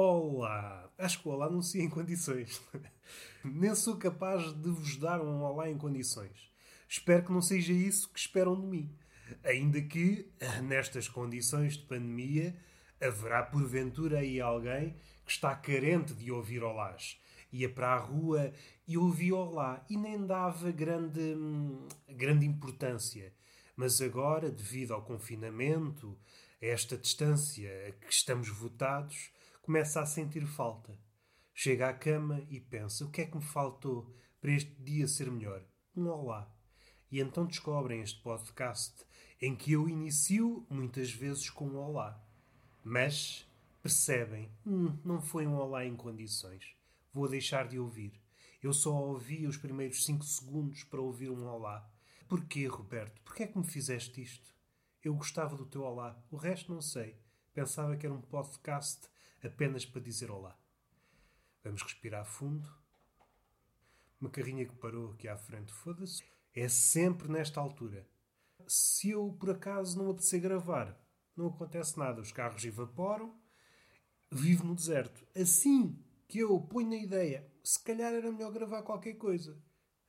Olá! Acho que o olá se em condições. Nem sou capaz de vos dar um olá em condições. Espero que não seja isso que esperam de mim. Ainda que, nestas condições de pandemia, haverá porventura aí alguém que está carente de ouvir olás. Ia para a rua e ouvia olá e nem dava grande, grande importância. Mas agora, devido ao confinamento, a esta distância a que estamos votados, começa a sentir falta. Chega à cama e pensa: o que é que me faltou para este dia ser melhor? Um olá. E então descobrem este podcast em que eu inicio muitas vezes com um olá. Mas percebem: hum, não foi um olá em condições. Vou deixar de ouvir. Eu só ouvi os primeiros cinco segundos para ouvir um olá. Porquê, Roberto? Porquê é que me fizeste isto? Eu gostava do teu olá. O resto não sei. Pensava que era um podcast apenas para dizer olá. Vamos respirar fundo. Uma carrinha que parou aqui à frente, foda-se. É sempre nesta altura. Se eu, por acaso, não apetecer gravar, não acontece nada. Os carros evaporam, vivo no deserto. Assim que eu ponho na ideia, se calhar era melhor gravar qualquer coisa.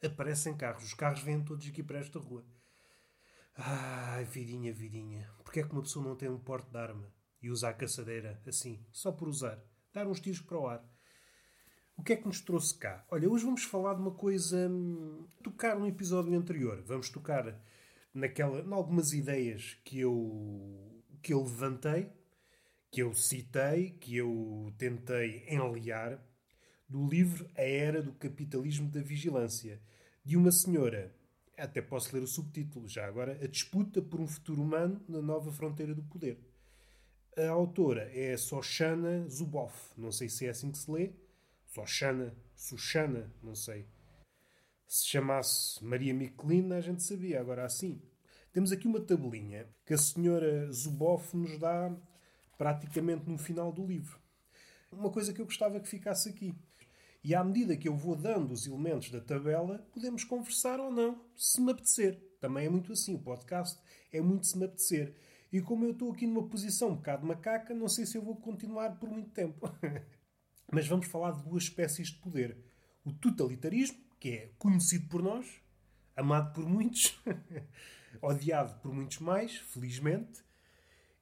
Aparecem carros, os carros vêm todos aqui para esta rua. Ai, vidinha, vidinha, porquê é que uma pessoa não tem um porte de arma? E usar a caçadeira assim, só por usar, dar uns tiros para o ar. O que é que nos trouxe cá? Olha, hoje vamos falar de uma coisa. Hum, tocar no episódio anterior. Vamos tocar naquela, em algumas ideias que eu, que eu levantei, que eu citei, que eu tentei enliar, do livro A Era do Capitalismo da Vigilância, de uma senhora. Até posso ler o subtítulo já agora: A Disputa por um Futuro Humano na Nova Fronteira do Poder. A autora é Soshana Zuboff. Não sei se é assim que se lê. Soshana, Sushana, não sei. Se chamasse Maria Michelina, a gente sabia. Agora assim. Temos aqui uma tabelinha que a senhora Zuboff nos dá praticamente no final do livro. Uma coisa que eu gostava que ficasse aqui. E à medida que eu vou dando os elementos da tabela, podemos conversar ou não, se me apetecer. Também é muito assim. O podcast é muito se me apetecer. E como eu estou aqui numa posição um bocado macaca, não sei se eu vou continuar por muito tempo. Mas vamos falar de duas espécies de poder. O totalitarismo, que é conhecido por nós, amado por muitos, odiado por muitos mais, felizmente.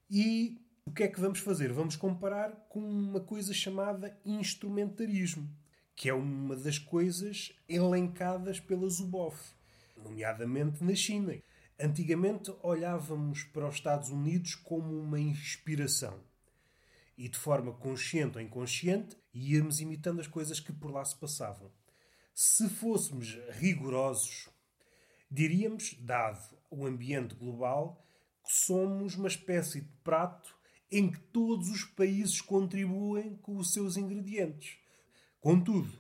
E o que é que vamos fazer? Vamos comparar com uma coisa chamada instrumentarismo, que é uma das coisas elencadas pela Zuboff, nomeadamente na China. Antigamente olhávamos para os Estados Unidos como uma inspiração. E de forma consciente ou inconsciente íamos imitando as coisas que por lá se passavam. Se fôssemos rigorosos, diríamos, dado o ambiente global, que somos uma espécie de prato em que todos os países contribuem com os seus ingredientes. Contudo,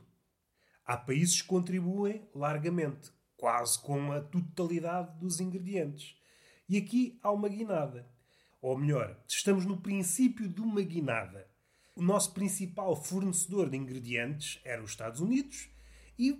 há países que contribuem largamente, quase com a totalidade dos ingredientes. E aqui há uma guinada. Ou melhor, estamos no princípio de uma guinada. O nosso principal fornecedor de ingredientes era os Estados Unidos e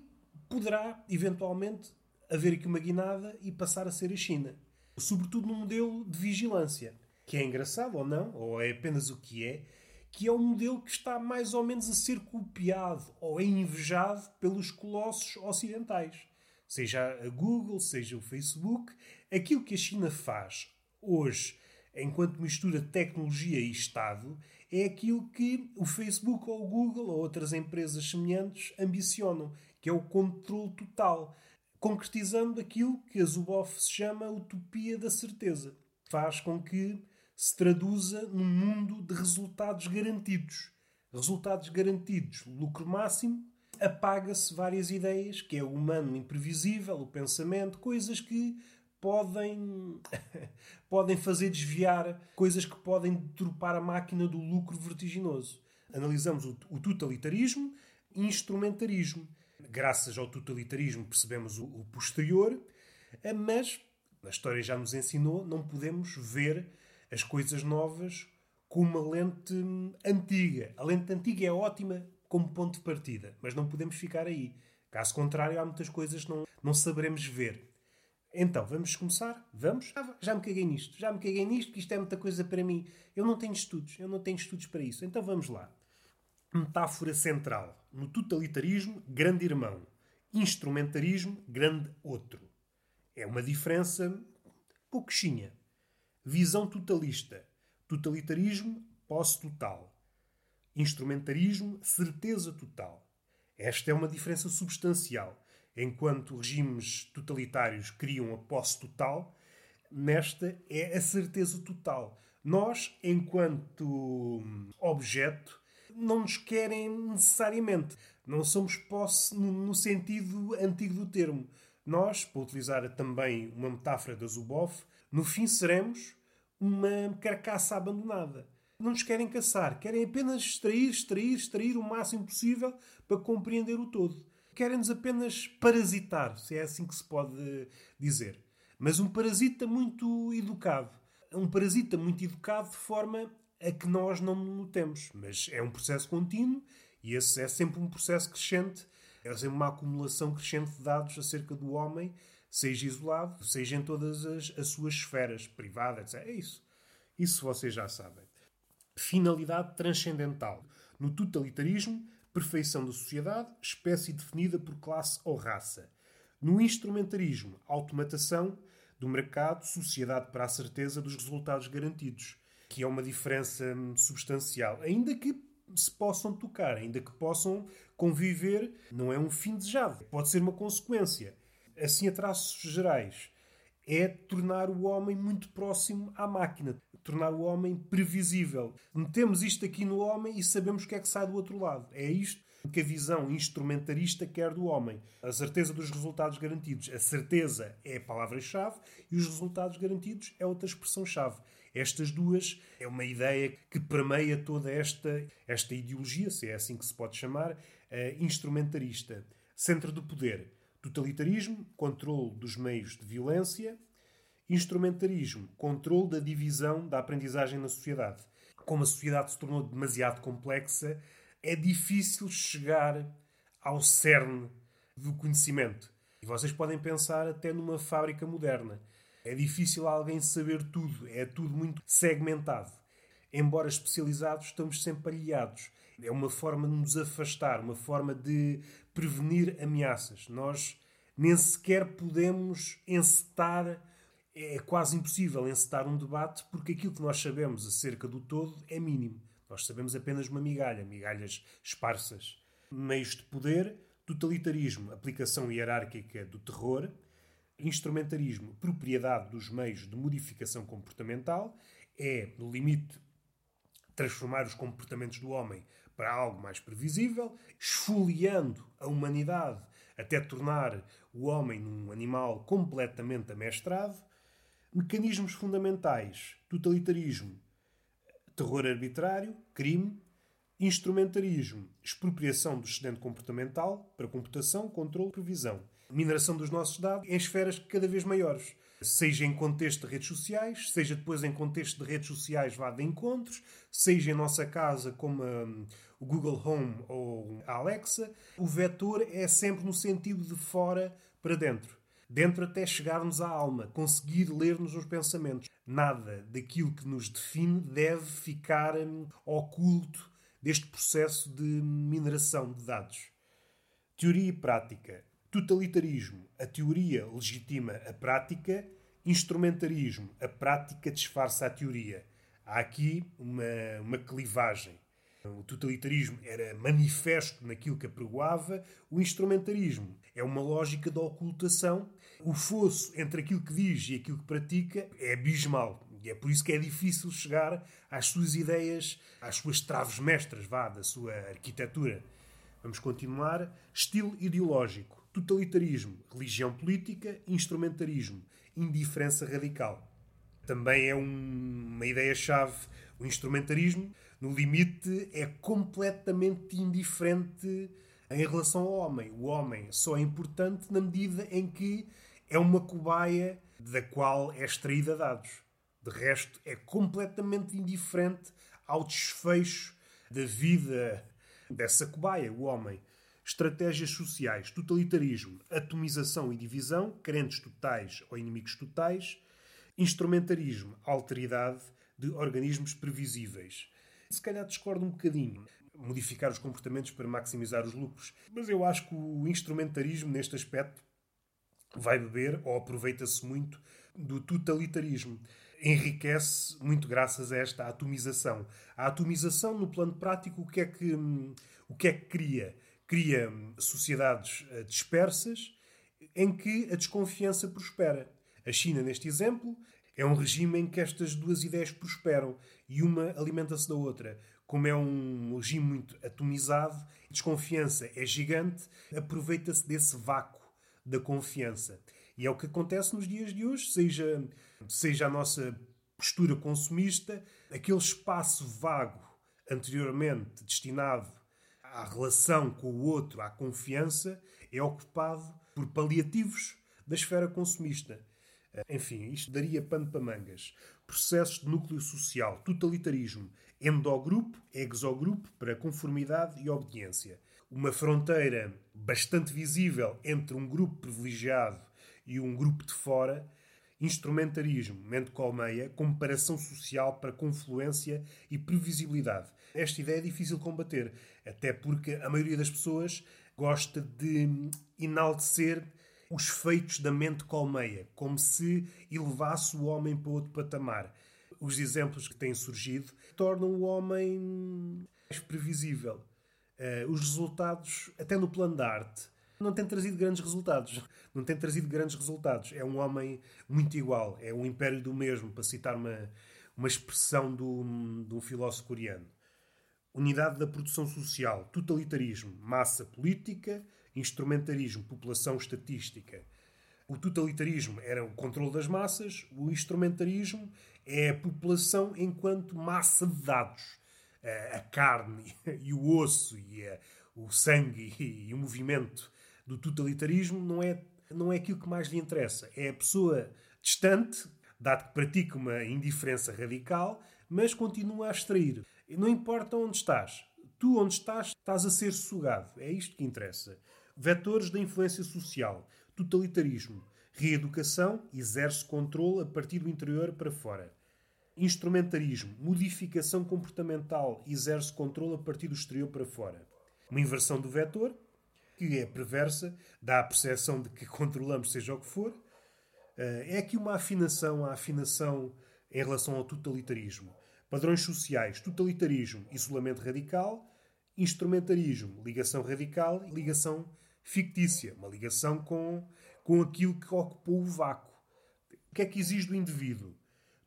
poderá, eventualmente, haver aqui uma guinada e passar a ser a China. Sobretudo num modelo de vigilância, que é engraçado ou não, ou é apenas o que é, que é um modelo que está mais ou menos a ser copiado ou é invejado pelos colossos ocidentais seja a Google, seja o Facebook, aquilo que a China faz hoje, enquanto mistura tecnologia e Estado, é aquilo que o Facebook ou o Google ou outras empresas semelhantes ambicionam, que é o controle total, concretizando aquilo que a Zuboff se chama utopia da certeza. Faz com que se traduza num mundo de resultados garantidos. Resultados garantidos, lucro máximo, apaga-se várias ideias, que é o humano imprevisível, o pensamento, coisas que podem, podem fazer desviar, coisas que podem deturpar a máquina do lucro vertiginoso. Analisamos o, o totalitarismo e instrumentarismo. Graças ao totalitarismo percebemos o, o posterior, eh, mas a história já nos ensinou, não podemos ver as coisas novas com uma lente hum, antiga. A lente antiga é ótima como ponto de partida, mas não podemos ficar aí. Caso contrário, há muitas coisas que não, não saberemos ver. Então, vamos começar? Vamos? Ah, já me caguei nisto, já me caguei nisto, que isto é muita coisa para mim. Eu não tenho estudos, eu não tenho estudos para isso. Então vamos lá. metáfora central. No totalitarismo, grande irmão. Instrumentarismo, grande outro. É uma diferença pouquinha. Visão totalista. Totalitarismo, posse total. Instrumentarismo, certeza total. Esta é uma diferença substancial. Enquanto regimes totalitários criam a posse total, nesta é a certeza total. Nós, enquanto objeto, não nos querem necessariamente. Não somos posse no sentido antigo do termo. Nós, para utilizar também uma metáfora da Zuboff, no fim seremos uma carcaça abandonada. Não nos querem caçar, querem apenas extrair, extrair, extrair o máximo possível para compreender o todo. Querem-nos apenas parasitar, se é assim que se pode dizer. Mas um parasita muito educado. Um parasita muito educado de forma a que nós não notemos. Mas é um processo contínuo e esse é sempre um processo crescente. É sempre uma acumulação crescente de dados acerca do homem, seja isolado, seja em todas as, as suas esferas privadas, etc. É isso. Isso vocês já sabem. Finalidade transcendental. No totalitarismo, perfeição da sociedade, espécie definida por classe ou raça. No instrumentarismo, automatação do mercado, sociedade para a certeza dos resultados garantidos que é uma diferença substancial. Ainda que se possam tocar, ainda que possam conviver, não é um fim desejado, pode ser uma consequência. Assim, a traços gerais, é tornar o homem muito próximo à máquina, tornar o homem previsível. Metemos isto aqui no homem e sabemos o que é que sai do outro lado. É isto que a visão instrumentarista quer do homem. A certeza dos resultados garantidos. A certeza é a palavra-chave e os resultados garantidos é outra expressão-chave. Estas duas é uma ideia que permeia toda esta, esta ideologia, se é assim que se pode chamar, instrumentarista. Centro do poder. Totalitarismo, controle dos meios de violência. Instrumentarismo, controle da divisão da aprendizagem na sociedade. Como a sociedade se tornou demasiado complexa, é difícil chegar ao cerne do conhecimento. E vocês podem pensar até numa fábrica moderna. É difícil alguém saber tudo, é tudo muito segmentado. Embora especializados, estamos sempre aliados. É uma forma de nos afastar, uma forma de prevenir ameaças. Nós nem sequer podemos encetar, é quase impossível encetar um debate porque aquilo que nós sabemos acerca do todo é mínimo. Nós sabemos apenas uma migalha, migalhas esparsas. Meios de poder, totalitarismo, aplicação hierárquica do terror, instrumentarismo, propriedade dos meios de modificação comportamental, é, no limite, transformar os comportamentos do homem para algo mais previsível, esfoliando a humanidade até tornar o homem num animal completamente amestrado. Mecanismos fundamentais: totalitarismo, terror arbitrário, crime, instrumentarismo, expropriação do excedente comportamental para computação, controle e previsão mineração dos nossos dados em esferas cada vez maiores. Seja em contexto de redes sociais, seja depois em contexto de redes sociais vá de encontros, seja em nossa casa como um, o Google Home ou a Alexa, o vetor é sempre no sentido de fora para dentro. Dentro até chegarmos à alma, conseguir ler-nos os pensamentos. Nada daquilo que nos define deve ficar um, oculto deste processo de mineração de dados. Teoria e prática. Totalitarismo, a teoria legitima a prática, instrumentarismo, a prática disfarça a teoria. Há aqui uma, uma clivagem. O totalitarismo era manifesto naquilo que apregoava, o instrumentarismo é uma lógica de ocultação. O fosso entre aquilo que diz e aquilo que pratica é abismal. E é por isso que é difícil chegar às suas ideias, às suas traves mestras, vá, da sua arquitetura. Vamos continuar. Estilo ideológico totalitarismo, religião política, instrumentarismo, indiferença radical. Também é um, uma ideia-chave. O instrumentarismo, no limite, é completamente indiferente em relação ao homem. O homem só é importante na medida em que é uma cobaia da qual é extraída dados. De resto, é completamente indiferente ao desfecho da vida dessa cobaia, o homem. Estratégias sociais, totalitarismo, atomização e divisão, crentes totais ou inimigos totais, instrumentarismo, alteridade de organismos previsíveis. Se calhar discordo um bocadinho. Modificar os comportamentos para maximizar os lucros. Mas eu acho que o instrumentarismo, neste aspecto, vai beber ou aproveita-se muito do totalitarismo. Enriquece muito graças a esta atomização. A atomização, no plano prático, o que é que, o que, é que cria? Cria sociedades eh, dispersas em que a desconfiança prospera. A China, neste exemplo, é um regime em que estas duas ideias prosperam e uma alimenta-se da outra. Como é um regime muito atomizado, a desconfiança é gigante, aproveita-se desse vácuo da confiança. E é o que acontece nos dias de hoje, seja, seja a nossa postura consumista, aquele espaço vago anteriormente destinado à relação com o outro, à confiança, é ocupado por paliativos da esfera consumista. Enfim, isto daria pano para mangas. Processos de núcleo social, totalitarismo, endogrupo, exogrupo, para conformidade e obediência. Uma fronteira bastante visível entre um grupo privilegiado e um grupo de fora. Instrumentarismo, mente colmeia, comparação social para confluência e previsibilidade. Esta ideia é difícil de combater, até porque a maioria das pessoas gosta de enaltecer os feitos da mente colmeia, como se elevasse o homem para outro patamar. Os exemplos que têm surgido tornam o homem mais previsível. Uh, os resultados, até no plano da arte, não têm trazido grandes resultados. Não tem trazido grandes resultados. É um homem muito igual. É um império do mesmo, para citar uma, uma expressão do, de um filósofo coreano. Unidade da produção social, totalitarismo, massa política, instrumentarismo, população estatística. O totalitarismo era o controle das massas, o instrumentarismo é a população enquanto massa de dados. A carne e o osso e o sangue e o movimento do totalitarismo não é, não é aquilo que mais lhe interessa. É a pessoa distante, dado que pratica uma indiferença radical, mas continua a extrair. Não importa onde estás. Tu, onde estás, estás a ser sugado. É isto que interessa. Vetores da influência social. Totalitarismo. Reeducação exerce controle a partir do interior para fora. Instrumentarismo. Modificação comportamental exerce controle a partir do exterior para fora. Uma inversão do vetor, que é perversa, dá a percepção de que controlamos seja o que for. Eh, é aqui uma afinação, a afinação em relação ao totalitarismo. Padrões sociais, totalitarismo, isolamento radical, instrumentarismo, ligação radical e ligação fictícia, uma ligação com, com aquilo que ocupou o vácuo. O que é que exige do indivíduo?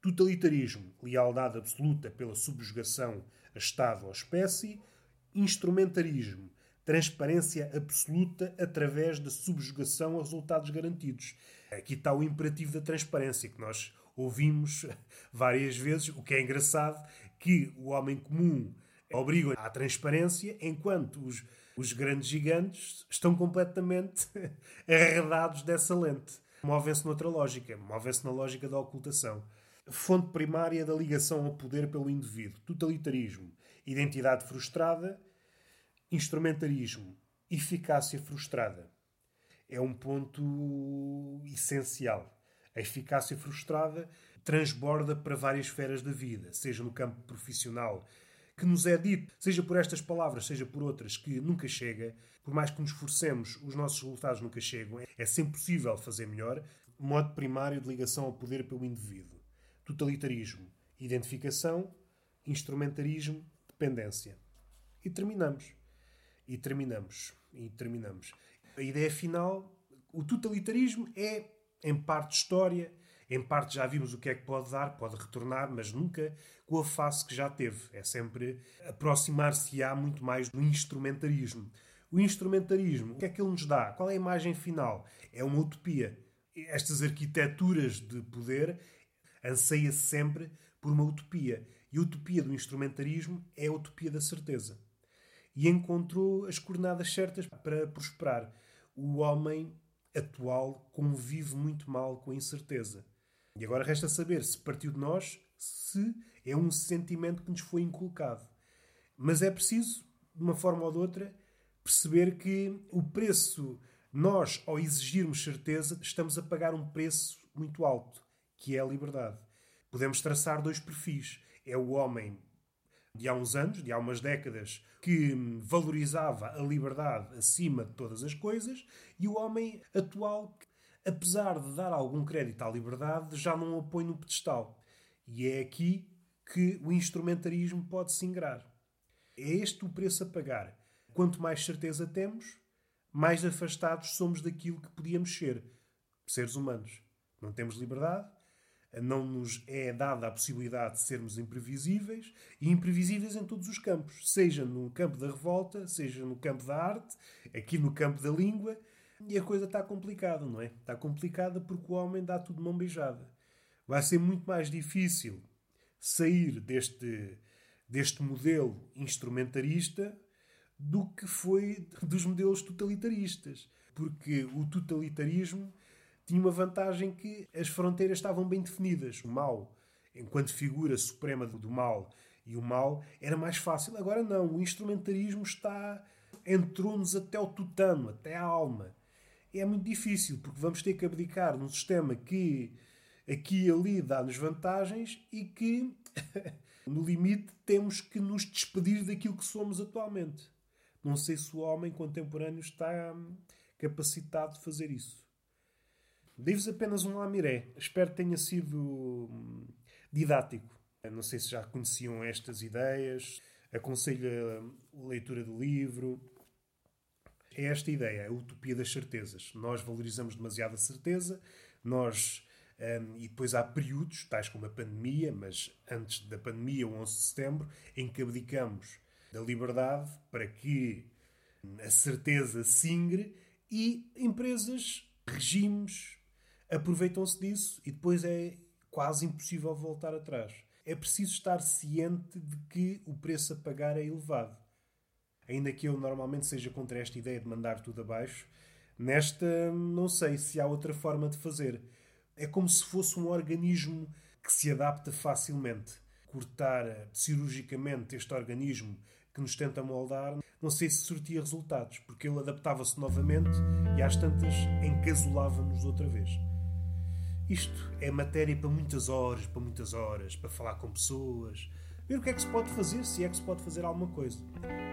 Totalitarismo, lealdade absoluta pela subjugação a Estado ou espécie. Instrumentarismo, transparência absoluta através da subjugação a resultados garantidos. Aqui está o imperativo da transparência, que nós ouvimos várias vezes, o que é engraçado, que o homem comum obriga à transparência, enquanto os os grandes gigantes estão completamente arredados dessa lente. Movem-se noutra lógica, movem-se na lógica da ocultação. Fonte primária da ligação ao poder pelo indivíduo: totalitarismo, identidade frustrada, instrumentarismo, eficácia frustrada. É um ponto essencial. A eficácia frustrada transborda para várias esferas da vida, seja no campo profissional, que nos é dito, seja por estas palavras, seja por outras, que nunca chega, por mais que nos esforcemos, os nossos resultados nunca chegam. É sempre possível fazer melhor. Modo primário de ligação ao poder pelo indivíduo. Totalitarismo, identificação, instrumentarismo, dependência. E terminamos. E terminamos. E terminamos. A ideia final, o totalitarismo é, em parte, história, em parte já vimos o que é que pode dar, pode retornar, mas nunca com a face que já teve. É sempre aproximar-se-á muito mais do instrumentarismo. O instrumentarismo, o que é que ele nos dá? Qual é a imagem final? É uma utopia. Estas arquiteturas de poder anseia -se sempre por uma utopia. E a utopia do instrumentarismo é a utopia da certeza. E encontrou as coordenadas certas para prosperar. O homem atual convive muito mal com a incerteza. E agora resta saber se partiu de nós, se é um sentimento que nos foi inculcado. Mas é preciso, de uma forma ou de outra, perceber que o preço, nós, ao exigirmos certeza, estamos a pagar um preço muito alto, que é a liberdade. Podemos traçar dois perfis. É o homem de há uns anos, de há umas décadas, que valorizava a liberdade acima de todas as coisas, e o homem atual, apesar de dar algum crédito à liberdade, já não o põe no pedestal. E é aqui que o instrumentarismo pode se ingrar. É este o preço a pagar. Quanto mais certeza temos, mais afastados somos daquilo que podíamos ser, seres humanos. Não temos liberdade, não nos é dada a possibilidade de sermos imprevisíveis e imprevisíveis em todos os campos, seja no campo da revolta, seja no campo da arte, aqui no campo da língua, e a coisa está complicada, não é? Está complicada porque o homem dá tudo mão beijada. Vai ser muito mais difícil sair deste, deste modelo instrumentarista do que foi dos modelos totalitaristas. Porque o totalitarismo tinha uma vantagem que as fronteiras estavam bem definidas. O mal, enquanto figura suprema do mal, e o mal era mais fácil. Agora não, o instrumentarismo está entrou-nos até o tutano, até a alma. É muito difícil, porque vamos ter que abdicar num sistema que aqui e ali dá-nos vantagens e que, no limite, temos que nos despedir daquilo que somos atualmente. Não sei se o homem contemporâneo está hum, capacitado de fazer isso. Devo-vos apenas um lamiré. Espero que tenha sido hum, didático. Não sei se já conheciam estas ideias. Aconselho a leitura do livro. É esta ideia, a utopia das certezas. Nós valorizamos demasiado a certeza, nós. Um, e depois há períodos, tais como a pandemia, mas antes da pandemia, o 11 de setembro, em que abdicamos da liberdade para que a certeza singre e empresas, regimes, aproveitam-se disso e depois é quase impossível voltar atrás. É preciso estar ciente de que o preço a pagar é elevado. Ainda que eu normalmente seja contra esta ideia de mandar tudo abaixo, nesta não sei se há outra forma de fazer. É como se fosse um organismo que se adapta facilmente. Cortar cirurgicamente este organismo que nos tenta moldar, não sei se sortia resultados, porque ele adaptava-se novamente e às tantas encasolava-nos outra vez. Isto é matéria para muitas horas, para muitas horas, para falar com pessoas, ver o que é que se pode fazer, se é que se pode fazer alguma coisa.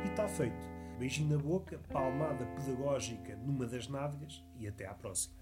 E está feito. Beijinho na boca, palmada pedagógica numa das nádegas e até à próxima.